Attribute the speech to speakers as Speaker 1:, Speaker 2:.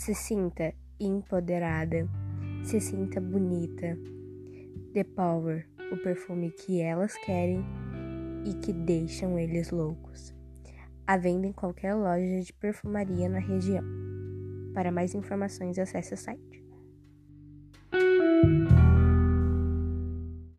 Speaker 1: Se sinta empoderada, se sinta bonita. The Power, o perfume que elas querem e que deixam eles loucos. A venda em qualquer loja de perfumaria na região. Para mais informações, acesse o site.